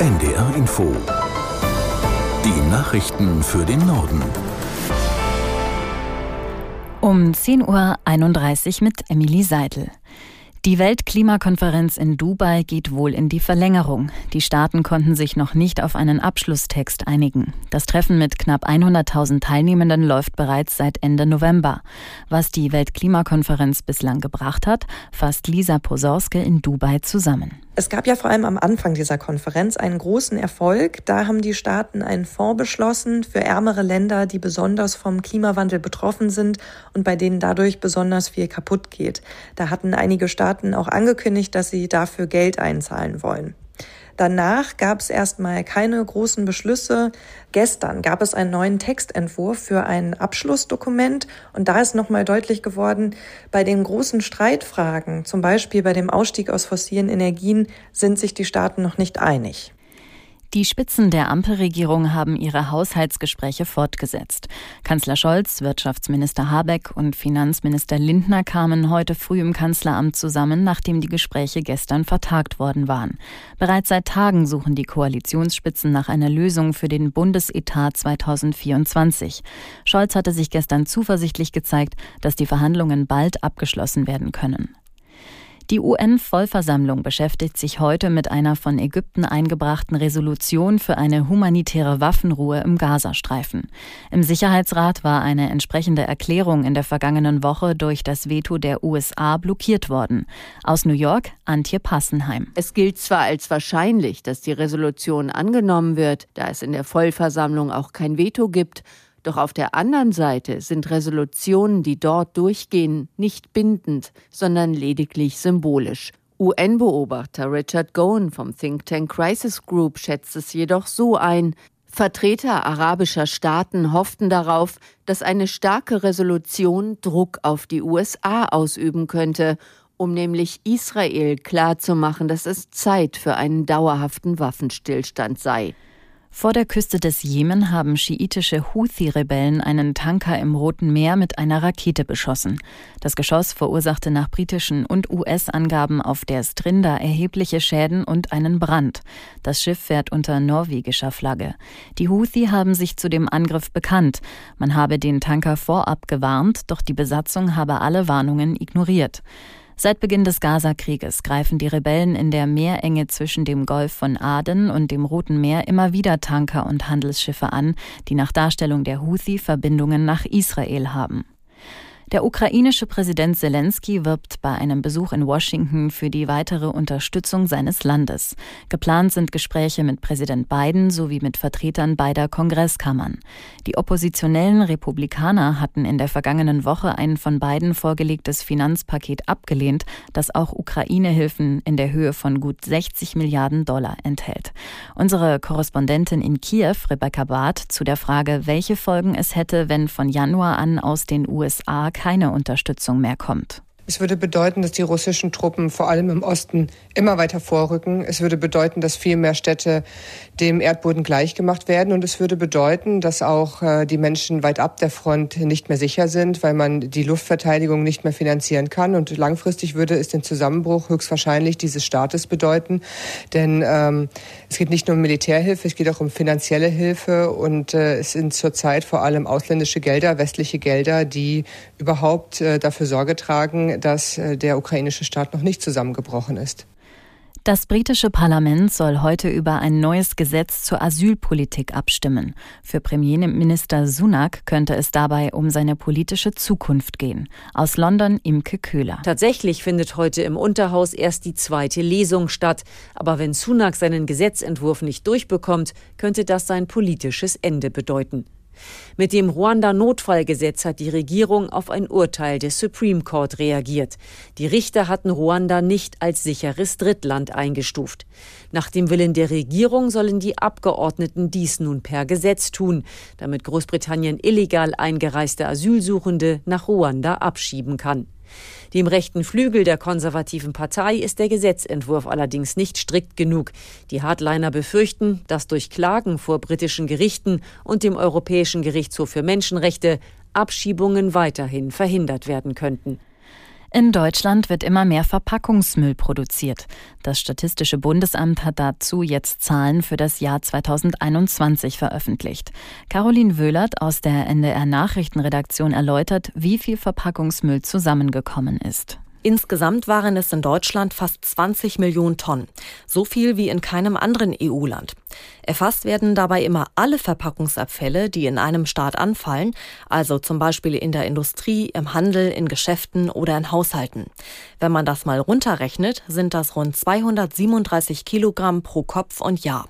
NDR Info. Die Nachrichten für den Norden. Um 10.31 Uhr mit Emily Seidel. Die Weltklimakonferenz in Dubai geht wohl in die Verlängerung. Die Staaten konnten sich noch nicht auf einen Abschlusstext einigen. Das Treffen mit knapp 100.000 Teilnehmenden läuft bereits seit Ende November. Was die Weltklimakonferenz bislang gebracht hat, fasst Lisa Posorske in Dubai zusammen. Es gab ja vor allem am Anfang dieser Konferenz einen großen Erfolg. Da haben die Staaten einen Fonds beschlossen für ärmere Länder, die besonders vom Klimawandel betroffen sind und bei denen dadurch besonders viel kaputt geht. Da hatten einige Staaten auch angekündigt, dass sie dafür Geld einzahlen wollen. Danach gab es erstmal keine großen Beschlüsse. Gestern gab es einen neuen Textentwurf für ein Abschlussdokument und da ist nochmal deutlich geworden, bei den großen Streitfragen, zum Beispiel bei dem Ausstieg aus fossilen Energien, sind sich die Staaten noch nicht einig. Die Spitzen der Ampelregierung haben ihre Haushaltsgespräche fortgesetzt. Kanzler Scholz, Wirtschaftsminister Habeck und Finanzminister Lindner kamen heute früh im Kanzleramt zusammen, nachdem die Gespräche gestern vertagt worden waren. Bereits seit Tagen suchen die Koalitionsspitzen nach einer Lösung für den Bundesetat 2024. Scholz hatte sich gestern zuversichtlich gezeigt, dass die Verhandlungen bald abgeschlossen werden können. Die UN-Vollversammlung beschäftigt sich heute mit einer von Ägypten eingebrachten Resolution für eine humanitäre Waffenruhe im Gazastreifen. Im Sicherheitsrat war eine entsprechende Erklärung in der vergangenen Woche durch das Veto der USA blockiert worden. Aus New York, Antje Passenheim. Es gilt zwar als wahrscheinlich, dass die Resolution angenommen wird, da es in der Vollversammlung auch kein Veto gibt, doch auf der anderen Seite sind Resolutionen, die dort durchgehen, nicht bindend, sondern lediglich symbolisch. UN-Beobachter Richard Gowen vom Think Tank Crisis Group schätzt es jedoch so ein, Vertreter arabischer Staaten hofften darauf, dass eine starke Resolution Druck auf die USA ausüben könnte, um nämlich Israel klarzumachen, dass es Zeit für einen dauerhaften Waffenstillstand sei. Vor der Küste des Jemen haben schiitische Houthi-Rebellen einen Tanker im Roten Meer mit einer Rakete beschossen. Das Geschoss verursachte nach britischen und US-Angaben auf der Strinda erhebliche Schäden und einen Brand. Das Schiff fährt unter norwegischer Flagge. Die Houthi haben sich zu dem Angriff bekannt. Man habe den Tanker vorab gewarnt, doch die Besatzung habe alle Warnungen ignoriert. Seit Beginn des Gaza-Krieges greifen die Rebellen in der Meerenge zwischen dem Golf von Aden und dem Roten Meer immer wieder Tanker und Handelsschiffe an, die nach Darstellung der Houthi Verbindungen nach Israel haben. Der ukrainische Präsident Zelensky wirbt bei einem Besuch in Washington für die weitere Unterstützung seines Landes. Geplant sind Gespräche mit Präsident Biden sowie mit Vertretern beider Kongresskammern. Die oppositionellen Republikaner hatten in der vergangenen Woche ein von Biden vorgelegtes Finanzpaket abgelehnt, das auch Ukraine-Hilfen in der Höhe von gut 60 Milliarden Dollar enthält. Unsere Korrespondentin in Kiew, Rebecca Barth, zu der Frage, welche Folgen es hätte, wenn von Januar an aus den USA keine Unterstützung mehr kommt. Es würde bedeuten, dass die russischen Truppen vor allem im Osten immer weiter vorrücken. Es würde bedeuten, dass viel mehr Städte dem Erdboden gleichgemacht werden. Und es würde bedeuten, dass auch äh, die Menschen weit ab der Front nicht mehr sicher sind, weil man die Luftverteidigung nicht mehr finanzieren kann. Und langfristig würde es den Zusammenbruch höchstwahrscheinlich dieses Staates bedeuten. Denn ähm, es geht nicht nur um Militärhilfe, es geht auch um finanzielle Hilfe. Und äh, es sind zurzeit vor allem ausländische Gelder, westliche Gelder, die überhaupt äh, dafür Sorge tragen, dass äh, der ukrainische Staat noch nicht zusammengebrochen ist. Das britische Parlament soll heute über ein neues Gesetz zur Asylpolitik abstimmen. Für Premierminister Sunak könnte es dabei um seine politische Zukunft gehen. Aus London Imke Köhler. Tatsächlich findet heute im Unterhaus erst die zweite Lesung statt. Aber wenn Sunak seinen Gesetzentwurf nicht durchbekommt, könnte das sein politisches Ende bedeuten. Mit dem Ruanda-Notfallgesetz hat die Regierung auf ein Urteil des Supreme Court reagiert. Die Richter hatten Ruanda nicht als sicheres Drittland eingestuft. Nach dem Willen der Regierung sollen die Abgeordneten dies nun per Gesetz tun, damit Großbritannien illegal eingereiste Asylsuchende nach Ruanda abschieben kann. Dem rechten Flügel der konservativen Partei ist der Gesetzentwurf allerdings nicht strikt genug. Die Hardliner befürchten, dass durch Klagen vor britischen Gerichten und dem Europäischen Gerichtshof für Menschenrechte Abschiebungen weiterhin verhindert werden könnten. In Deutschland wird immer mehr Verpackungsmüll produziert. Das Statistische Bundesamt hat dazu jetzt Zahlen für das Jahr 2021 veröffentlicht. Caroline Wöhlert aus der NDR Nachrichtenredaktion erläutert, wie viel Verpackungsmüll zusammengekommen ist. Insgesamt waren es in Deutschland fast 20 Millionen Tonnen, so viel wie in keinem anderen EU-Land. Erfasst werden dabei immer alle Verpackungsabfälle, die in einem Staat anfallen, also zum Beispiel in der Industrie, im Handel, in Geschäften oder in Haushalten. Wenn man das mal runterrechnet, sind das rund 237 Kilogramm pro Kopf und Jahr.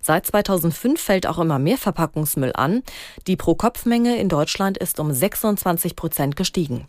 Seit 2005 fällt auch immer mehr Verpackungsmüll an. Die Pro-Kopf-Menge in Deutschland ist um 26 Prozent gestiegen.